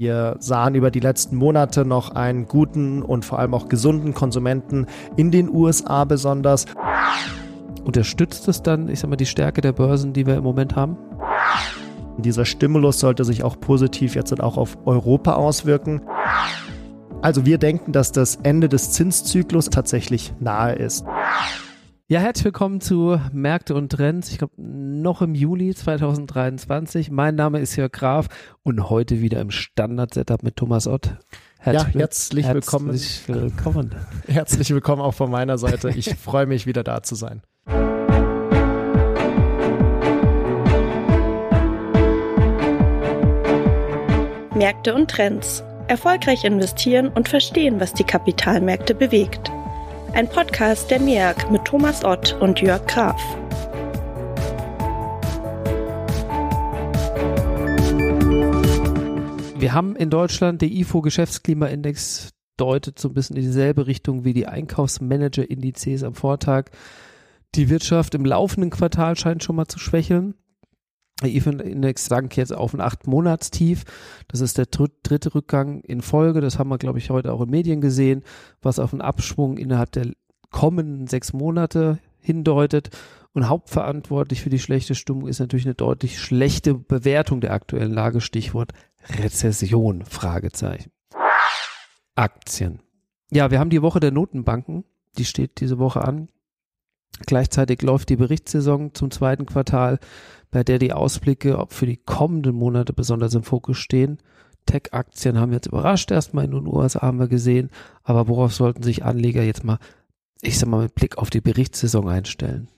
Wir sahen über die letzten Monate noch einen guten und vor allem auch gesunden Konsumenten in den USA besonders. Unterstützt es dann, ich sag mal, die Stärke der Börsen, die wir im Moment haben? Dieser Stimulus sollte sich auch positiv jetzt auch auf Europa auswirken. Also wir denken, dass das Ende des Zinszyklus tatsächlich nahe ist. Ja, herzlich willkommen zu Märkte und Trends. Ich glaube, noch im Juli 2023. Mein Name ist Jörg Graf und heute wieder im Standard-Setup mit Thomas Ott. Herzlich, ja, herzlich willkommen. Herzlich willkommen. Herzlich willkommen auch von meiner Seite. Ich freue mich, wieder da zu sein. Märkte und Trends. Erfolgreich investieren und verstehen, was die Kapitalmärkte bewegt. Ein Podcast der MEAG mit Thomas Ott und Jörg Graf. Wir haben in Deutschland der IFO Geschäftsklimaindex deutet so ein bisschen in dieselbe Richtung wie die Einkaufsmanager-Indizes am Vortag. Die Wirtschaft im laufenden Quartal scheint schon mal zu schwächeln. Der IFO-Index sank jetzt auf ein acht Monatstief. Das ist der dritte Rückgang in Folge. Das haben wir, glaube ich, heute auch in Medien gesehen, was auf einen Abschwung innerhalb der kommenden sechs Monate hindeutet. Und hauptverantwortlich für die schlechte Stimmung ist natürlich eine deutlich schlechte Bewertung der aktuellen Lage. Stichwort Rezession, Fragezeichen. Aktien. Ja, wir haben die Woche der Notenbanken. Die steht diese Woche an. Gleichzeitig läuft die Berichtssaison zum zweiten Quartal, bei der die Ausblicke für die kommenden Monate besonders im Fokus stehen. Tech-Aktien haben jetzt überrascht, erstmal in den USA haben wir gesehen, aber worauf sollten sich Anleger jetzt mal, ich sag mal, mit Blick auf die Berichtssaison einstellen?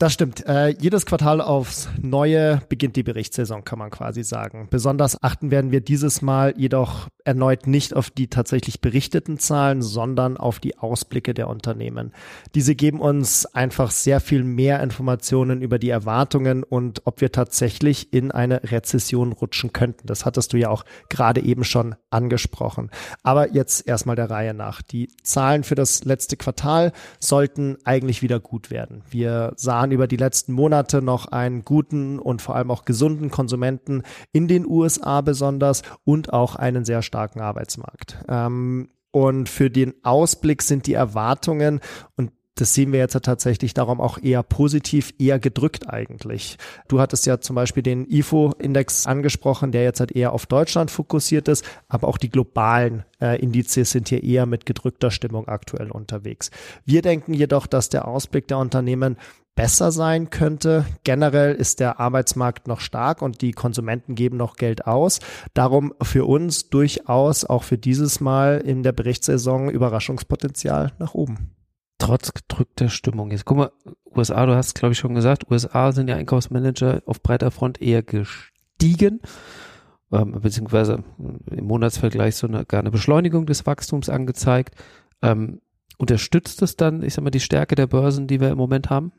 Das stimmt. Äh, jedes Quartal aufs Neue beginnt die Berichtssaison, kann man quasi sagen. Besonders achten werden wir dieses Mal jedoch erneut nicht auf die tatsächlich berichteten Zahlen, sondern auf die Ausblicke der Unternehmen. Diese geben uns einfach sehr viel mehr Informationen über die Erwartungen und ob wir tatsächlich in eine Rezession rutschen könnten. Das hattest du ja auch gerade eben schon angesprochen. Aber jetzt erstmal der Reihe nach. Die Zahlen für das letzte Quartal sollten eigentlich wieder gut werden. Wir sahen sahen über die letzten Monate noch einen guten und vor allem auch gesunden Konsumenten in den USA besonders und auch einen sehr starken Arbeitsmarkt. Ähm, und für den Ausblick sind die Erwartungen und das sehen wir jetzt tatsächlich darum auch eher positiv, eher gedrückt eigentlich. Du hattest ja zum Beispiel den IFO-Index angesprochen, der jetzt halt eher auf Deutschland fokussiert ist, aber auch die globalen äh, Indizes sind hier eher mit gedrückter Stimmung aktuell unterwegs. Wir denken jedoch, dass der Ausblick der Unternehmen besser sein könnte. Generell ist der Arbeitsmarkt noch stark und die Konsumenten geben noch Geld aus. Darum für uns durchaus auch für dieses Mal in der Berichtssaison Überraschungspotenzial nach oben. Trotz gedrückter Stimmung. Jetzt guck mal, USA, du hast glaube ich schon gesagt, USA sind ja Einkaufsmanager auf breiter Front eher gestiegen ähm, beziehungsweise im Monatsvergleich so eine, gar eine Beschleunigung des Wachstums angezeigt. Ähm, unterstützt es dann, ich sag mal, die Stärke der Börsen, die wir im Moment haben?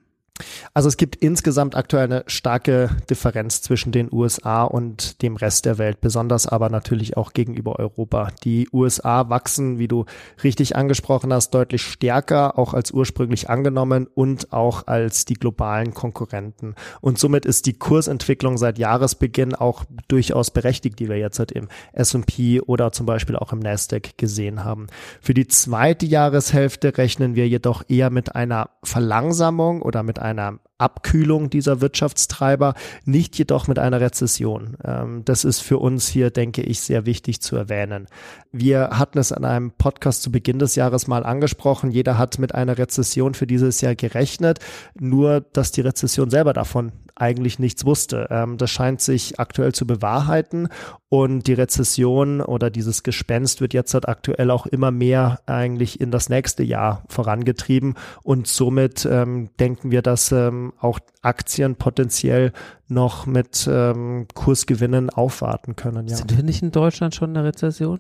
Also es gibt insgesamt aktuell eine starke Differenz zwischen den USA und dem Rest der Welt, besonders aber natürlich auch gegenüber Europa. Die USA wachsen, wie du richtig angesprochen hast, deutlich stärker, auch als ursprünglich angenommen und auch als die globalen Konkurrenten. Und somit ist die Kursentwicklung seit Jahresbeginn auch durchaus berechtigt, die wir jetzt halt im S&P oder zum Beispiel auch im Nasdaq gesehen haben. Für die zweite Jahreshälfte rechnen wir jedoch eher mit einer Verlangsamung oder mit einer Abkühlung dieser Wirtschaftstreiber, nicht jedoch mit einer Rezession. Ähm, das ist für uns hier, denke ich, sehr wichtig zu erwähnen. Wir hatten es an einem Podcast zu Beginn des Jahres mal angesprochen. Jeder hat mit einer Rezession für dieses Jahr gerechnet, nur dass die Rezession selber davon eigentlich nichts wusste. Ähm, das scheint sich aktuell zu bewahrheiten und die Rezession oder dieses Gespenst wird jetzt halt aktuell auch immer mehr eigentlich in das nächste Jahr vorangetrieben und somit ähm, denken wir, dass ähm, auch Aktien potenziell noch mit ähm, Kursgewinnen aufwarten können. Ja. Sind wir nicht in Deutschland schon in der Rezession?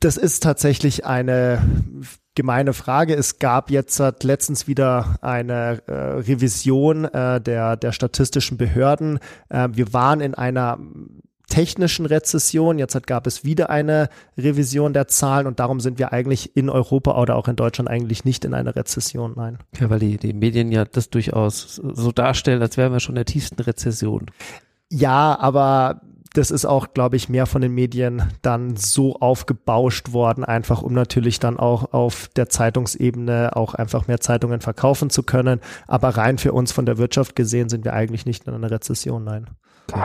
Das ist tatsächlich eine gemeine Frage. Es gab jetzt hat letztens wieder eine äh, Revision äh, der, der statistischen Behörden. Äh, wir waren in einer technischen Rezession. Jetzt hat, gab es wieder eine Revision der Zahlen und darum sind wir eigentlich in Europa oder auch in Deutschland eigentlich nicht in einer Rezession, nein. Ja, weil die, die Medien ja das durchaus so darstellen, als wären wir schon in der tiefsten Rezession. Ja, aber das ist auch, glaube ich, mehr von den Medien dann so aufgebauscht worden, einfach um natürlich dann auch auf der Zeitungsebene auch einfach mehr Zeitungen verkaufen zu können. Aber rein für uns von der Wirtschaft gesehen sind wir eigentlich nicht in einer Rezession, nein. Okay.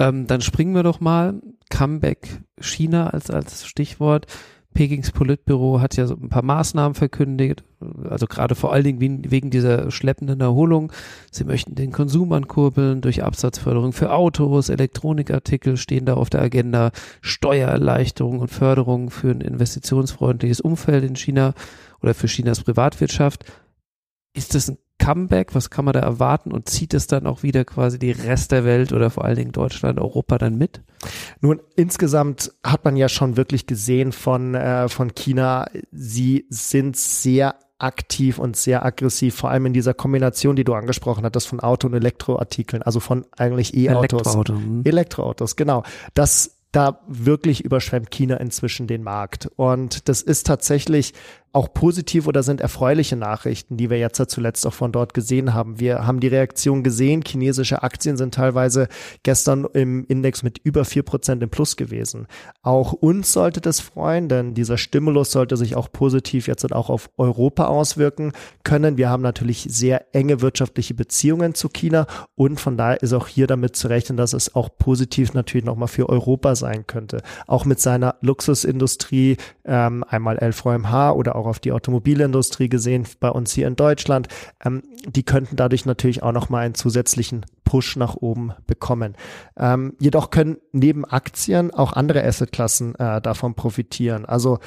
Ähm, dann springen wir doch mal. Comeback China als, als Stichwort. Pekings Politbüro hat ja so ein paar Maßnahmen verkündigt, also gerade vor allen Dingen wegen dieser schleppenden Erholung. Sie möchten den Konsum ankurbeln durch Absatzförderung für Autos, Elektronikartikel stehen da auf der Agenda, Steuererleichterung und Förderung für ein investitionsfreundliches Umfeld in China oder für Chinas Privatwirtschaft. Ist das ein Comeback? Was kann man da erwarten und zieht es dann auch wieder quasi die Rest der Welt oder vor allen Dingen Deutschland, Europa dann mit? Nun, insgesamt hat man ja schon wirklich gesehen von, äh, von China, sie sind sehr aktiv und sehr aggressiv, vor allem in dieser Kombination, die du angesprochen hattest, von Auto- und Elektroartikeln, also von eigentlich E-Autos. Elektroauto. Hm. Elektroautos, genau. Das da wirklich überschwemmt China inzwischen den Markt. Und das ist tatsächlich auch positiv oder sind erfreuliche Nachrichten, die wir jetzt zuletzt auch von dort gesehen haben. Wir haben die Reaktion gesehen. Chinesische Aktien sind teilweise gestern im Index mit über vier Prozent im Plus gewesen. Auch uns sollte das freuen, denn dieser Stimulus sollte sich auch positiv jetzt auch auf Europa auswirken können. Wir haben natürlich sehr enge wirtschaftliche Beziehungen zu China und von daher ist auch hier damit zu rechnen, dass es auch positiv natürlich nochmal für Europa sein könnte. Auch mit seiner Luxusindustrie, ähm, einmal LVMH oder auch auf die Automobilindustrie gesehen, bei uns hier in Deutschland, ähm, die könnten dadurch natürlich auch nochmal einen zusätzlichen Push nach oben bekommen. Ähm, jedoch können neben Aktien auch andere Assetklassen äh, davon profitieren. Also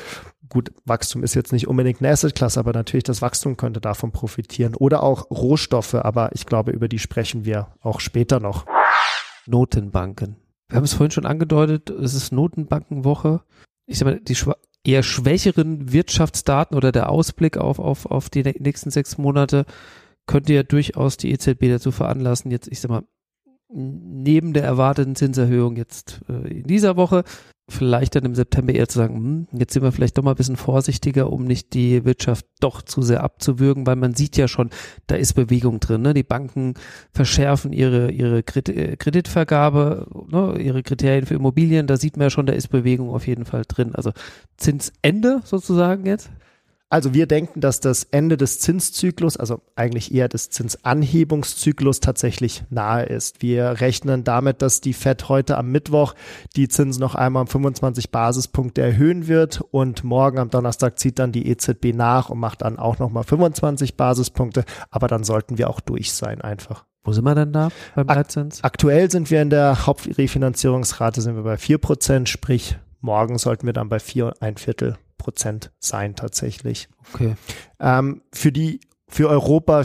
gut, Wachstum ist jetzt nicht unbedingt eine Assetklasse, aber natürlich das Wachstum könnte davon profitieren. Oder auch Rohstoffe, aber ich glaube, über die sprechen wir auch später noch. Notenbanken. Wir haben es vorhin schon angedeutet, es ist Notenbankenwoche. Ich sag mal, die eher schwächeren Wirtschaftsdaten oder der Ausblick auf, auf, auf die nächsten sechs Monate könnte ja durchaus die EZB dazu veranlassen, jetzt, ich sag mal, neben der erwarteten Zinserhöhung jetzt äh, in dieser Woche vielleicht dann im September eher zu sagen, hm, jetzt sind wir vielleicht doch mal ein bisschen vorsichtiger, um nicht die Wirtschaft doch zu sehr abzuwürgen, weil man sieht ja schon, da ist Bewegung drin. Ne? Die Banken verschärfen ihre, ihre äh, Kreditvergabe, ne? ihre Kriterien für Immobilien, da sieht man ja schon, da ist Bewegung auf jeden Fall drin. Also Zinsende sozusagen jetzt? Also wir denken, dass das Ende des Zinszyklus, also eigentlich eher des Zinsanhebungszyklus tatsächlich nahe ist. Wir rechnen damit, dass die Fed heute am Mittwoch die Zinsen noch einmal um 25 Basispunkte erhöhen wird und morgen am Donnerstag zieht dann die EZB nach und macht dann auch nochmal 25 Basispunkte. Aber dann sollten wir auch durch sein einfach. Wo sind wir denn da beim Leitzins? Aktuell sind wir in der Hauptrefinanzierungsrate sind wir bei vier Prozent, sprich morgen sollten wir dann bei vier ein Viertel Prozent sein tatsächlich. Okay. Ähm, für die, für Europa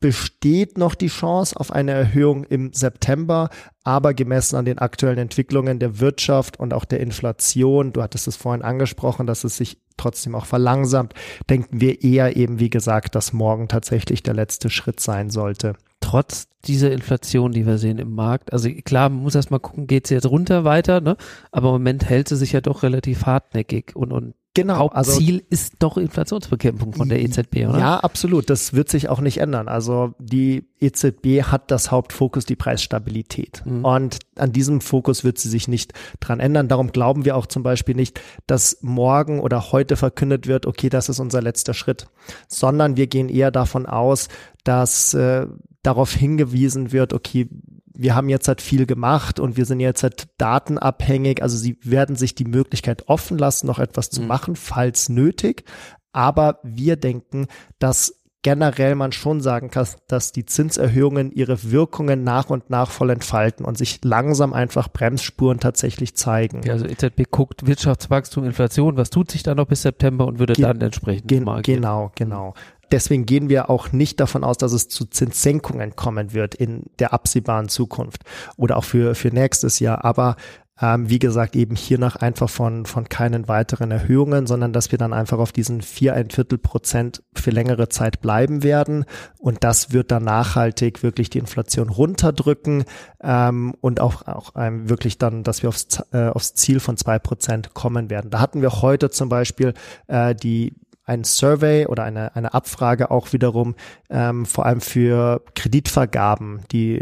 besteht noch die Chance auf eine Erhöhung im September, aber gemessen an den aktuellen Entwicklungen der Wirtschaft und auch der Inflation, du hattest es vorhin angesprochen, dass es sich trotzdem auch verlangsamt, denken wir eher eben, wie gesagt, dass morgen tatsächlich der letzte Schritt sein sollte. Trotz dieser Inflation, die wir sehen im Markt, also klar, man muss erst mal gucken, geht sie jetzt runter weiter, ne? aber im Moment hält sie sich ja doch relativ hartnäckig und, und Genau. Hauptziel also, ist doch Inflationsbekämpfung von der EZB, oder? Ja, absolut. Das wird sich auch nicht ändern. Also die EZB hat das Hauptfokus die Preisstabilität. Mhm. Und an diesem Fokus wird sie sich nicht dran ändern. Darum glauben wir auch zum Beispiel nicht, dass morgen oder heute verkündet wird, okay, das ist unser letzter Schritt, sondern wir gehen eher davon aus, dass äh, darauf hingewiesen wird, okay, wir haben jetzt halt viel gemacht und wir sind jetzt halt datenabhängig. Also sie werden sich die Möglichkeit offen lassen, noch etwas zu mhm. machen, falls nötig. Aber wir denken, dass generell man schon sagen kann, dass die Zinserhöhungen ihre Wirkungen nach und nach voll entfalten und sich langsam einfach Bremsspuren tatsächlich zeigen. Ja, also EZB guckt Wirtschaftswachstum, Inflation, was tut sich da noch bis September und würde Ge dann entsprechend ge Genau, genau. Deswegen gehen wir auch nicht davon aus, dass es zu Zinssenkungen kommen wird in der absehbaren Zukunft oder auch für, für nächstes Jahr. Aber ähm, wie gesagt, eben hiernach einfach von, von keinen weiteren Erhöhungen, sondern dass wir dann einfach auf diesen vier, ein Viertel Prozent für längere Zeit bleiben werden. Und das wird dann nachhaltig wirklich die Inflation runterdrücken ähm, und auch, auch ähm, wirklich dann, dass wir aufs, äh, aufs Ziel von zwei Prozent kommen werden. Da hatten wir heute zum Beispiel äh, die ein Survey oder eine, eine Abfrage auch wiederum ähm, vor allem für Kreditvergaben, die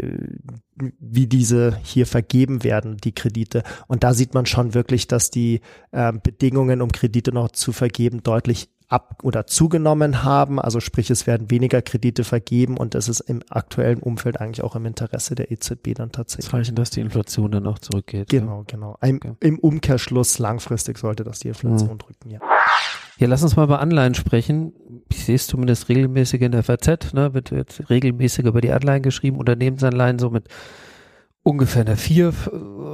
wie diese hier vergeben werden, die Kredite. Und da sieht man schon wirklich, dass die äh, Bedingungen, um Kredite noch zu vergeben, deutlich ab oder zugenommen haben. Also sprich, es werden weniger Kredite vergeben und das ist im aktuellen Umfeld eigentlich auch im Interesse der EZB dann tatsächlich. Zeichen, dass die Inflation dann auch zurückgeht. Genau, ja. genau. Im, okay. Im, Umkehrschluss langfristig sollte das die Inflation mhm. drücken, ja. Ja, lass uns mal über Anleihen sprechen. Ich sehe es zumindest regelmäßig in der FAZ, ne, wird, wird regelmäßig über die Anleihen geschrieben, Unternehmensanleihen so mit ungefähr eine 4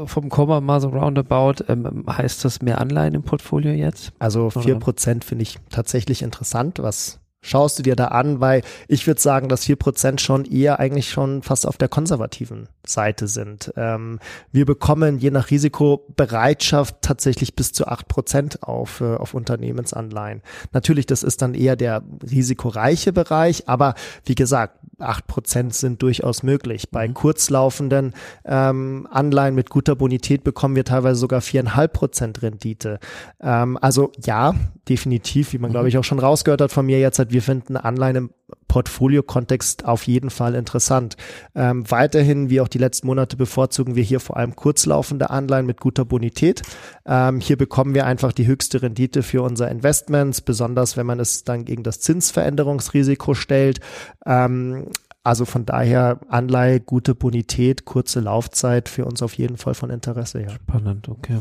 vom Komma mal so roundabout. Ähm, heißt das mehr Anleihen im Portfolio jetzt? Also 4 Prozent finde ich tatsächlich interessant, was schaust du dir da an, weil ich würde sagen, dass vier Prozent schon eher eigentlich schon fast auf der konservativen Seite sind. Ähm, wir bekommen je nach Risikobereitschaft tatsächlich bis zu acht Prozent auf, äh, auf Unternehmensanleihen. Natürlich, das ist dann eher der risikoreiche Bereich, aber wie gesagt, acht Prozent sind durchaus möglich. Bei mhm. kurzlaufenden ähm, Anleihen mit guter Bonität bekommen wir teilweise sogar viereinhalb Prozent Rendite. Ähm, also ja, definitiv, wie man mhm. glaube ich auch schon rausgehört hat von mir jetzt, wir finden Anleihen im Portfolio-Kontext auf jeden Fall interessant. Ähm, weiterhin, wie auch die letzten Monate, bevorzugen wir hier vor allem kurzlaufende Anleihen mit guter Bonität. Ähm, hier bekommen wir einfach die höchste Rendite für unser Investments, besonders wenn man es dann gegen das Zinsveränderungsrisiko stellt. Ähm, also von daher Anleihe, gute Bonität, kurze Laufzeit für uns auf jeden Fall von Interesse. Ja. Spannend, okay.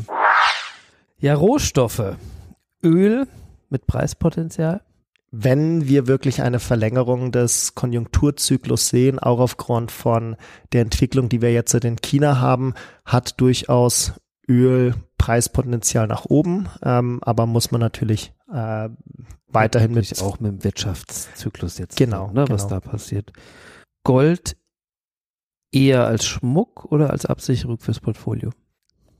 Ja, Rohstoffe. Öl mit Preispotenzial wenn wir wirklich eine Verlängerung des Konjunkturzyklus sehen, auch aufgrund von der Entwicklung, die wir jetzt in China haben, hat durchaus Öl Preispotenzial nach oben, ähm, aber muss man natürlich äh, weiterhin natürlich mit auch mit dem Wirtschaftszyklus jetzt genau, ne, was genau. da passiert. Gold eher als Schmuck oder als Absicherung fürs Portfolio?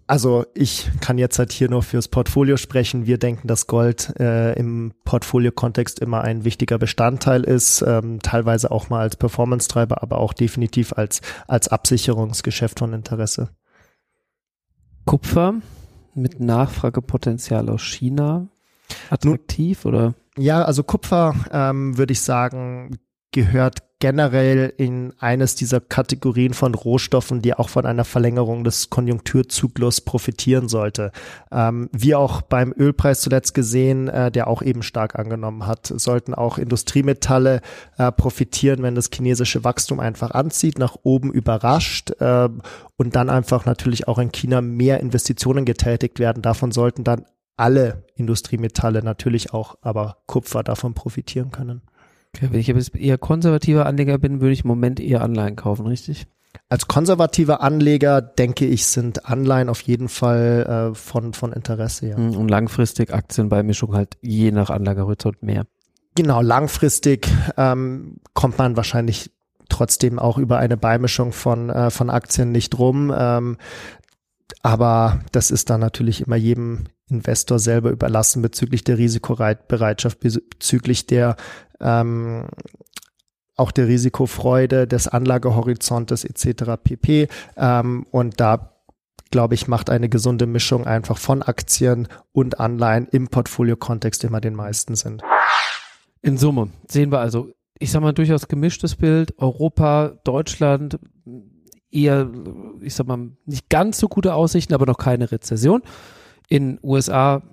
Also ich kann jetzt halt hier nur fürs Portfolio sprechen. Wir denken, dass Gold äh, im Portfolio-Kontext immer ein wichtiger Bestandteil ist, ähm, teilweise auch mal als Performance-Treiber, aber auch definitiv als, als Absicherungsgeschäft von Interesse. Kupfer mit Nachfragepotenzial aus China attraktiv Nun, oder? Ja, also Kupfer ähm, würde ich sagen, gehört generell in eines dieser Kategorien von Rohstoffen, die auch von einer Verlängerung des Konjunkturzyklus profitieren sollte. Ähm, wie auch beim Ölpreis zuletzt gesehen, äh, der auch eben stark angenommen hat, sollten auch Industriemetalle äh, profitieren, wenn das chinesische Wachstum einfach anzieht, nach oben überrascht äh, und dann einfach natürlich auch in China mehr Investitionen getätigt werden. Davon sollten dann alle Industriemetalle natürlich auch, aber Kupfer davon profitieren können. Okay, wenn ich jetzt eher konservativer Anleger bin, würde ich im Moment eher Anleihen kaufen, richtig? Als konservativer Anleger denke ich, sind Anleihen auf jeden Fall äh, von, von Interesse. Ja. Hm, und langfristig Aktienbeimischung halt je nach Anlagehorizont mehr. Genau, langfristig ähm, kommt man wahrscheinlich trotzdem auch über eine Beimischung von, äh, von Aktien nicht rum. Ähm, aber das ist dann natürlich immer jedem Investor selber überlassen bezüglich der Risikobereitschaft, bezüglich der ähm, auch der Risikofreude des Anlagehorizontes etc. pp. Ähm, und da glaube ich, macht eine gesunde Mischung einfach von Aktien und Anleihen im Portfolio-Kontext immer den meisten Sinn. In Summe sehen wir also, ich sag mal, durchaus gemischtes Bild. Europa, Deutschland, eher, ich sag mal, nicht ganz so gute Aussichten, aber noch keine Rezession. In USA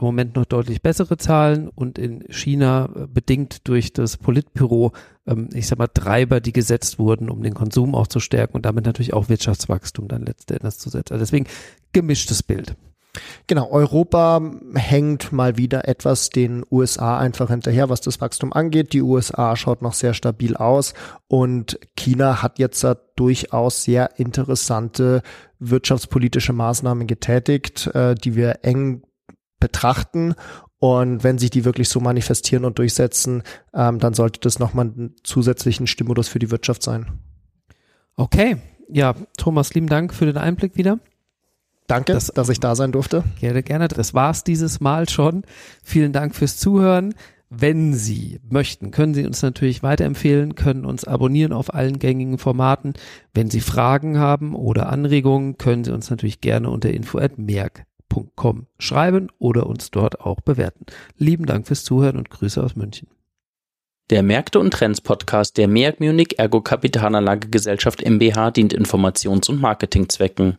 im Moment noch deutlich bessere Zahlen und in China äh, bedingt durch das Politbüro, ähm, ich sag mal, Treiber, die gesetzt wurden, um den Konsum auch zu stärken und damit natürlich auch Wirtschaftswachstum dann letzten Endes zu setzen. Also deswegen gemischtes Bild. Genau, Europa hängt mal wieder etwas den USA einfach hinterher, was das Wachstum angeht. Die USA schaut noch sehr stabil aus und China hat jetzt durchaus sehr interessante wirtschaftspolitische Maßnahmen getätigt, äh, die wir eng betrachten. Und wenn sich die wirklich so manifestieren und durchsetzen, ähm, dann sollte das nochmal einen zusätzlichen Stimulus für die Wirtschaft sein. Okay, ja, Thomas, lieben Dank für den Einblick wieder. Danke, das, dass ich da sein durfte. Gerne, gerne. Das war's dieses Mal schon. Vielen Dank fürs Zuhören. Wenn Sie möchten, können Sie uns natürlich weiterempfehlen, können uns abonnieren auf allen gängigen Formaten. Wenn Sie Fragen haben oder Anregungen, können Sie uns natürlich gerne unter info at merk meag.com schreiben oder uns dort auch bewerten. Lieben Dank fürs Zuhören und Grüße aus München. Der Märkte und Trends Podcast der MEAG Munich Ergo Kapitalanlage Gesellschaft MBH dient Informations- und Marketingzwecken.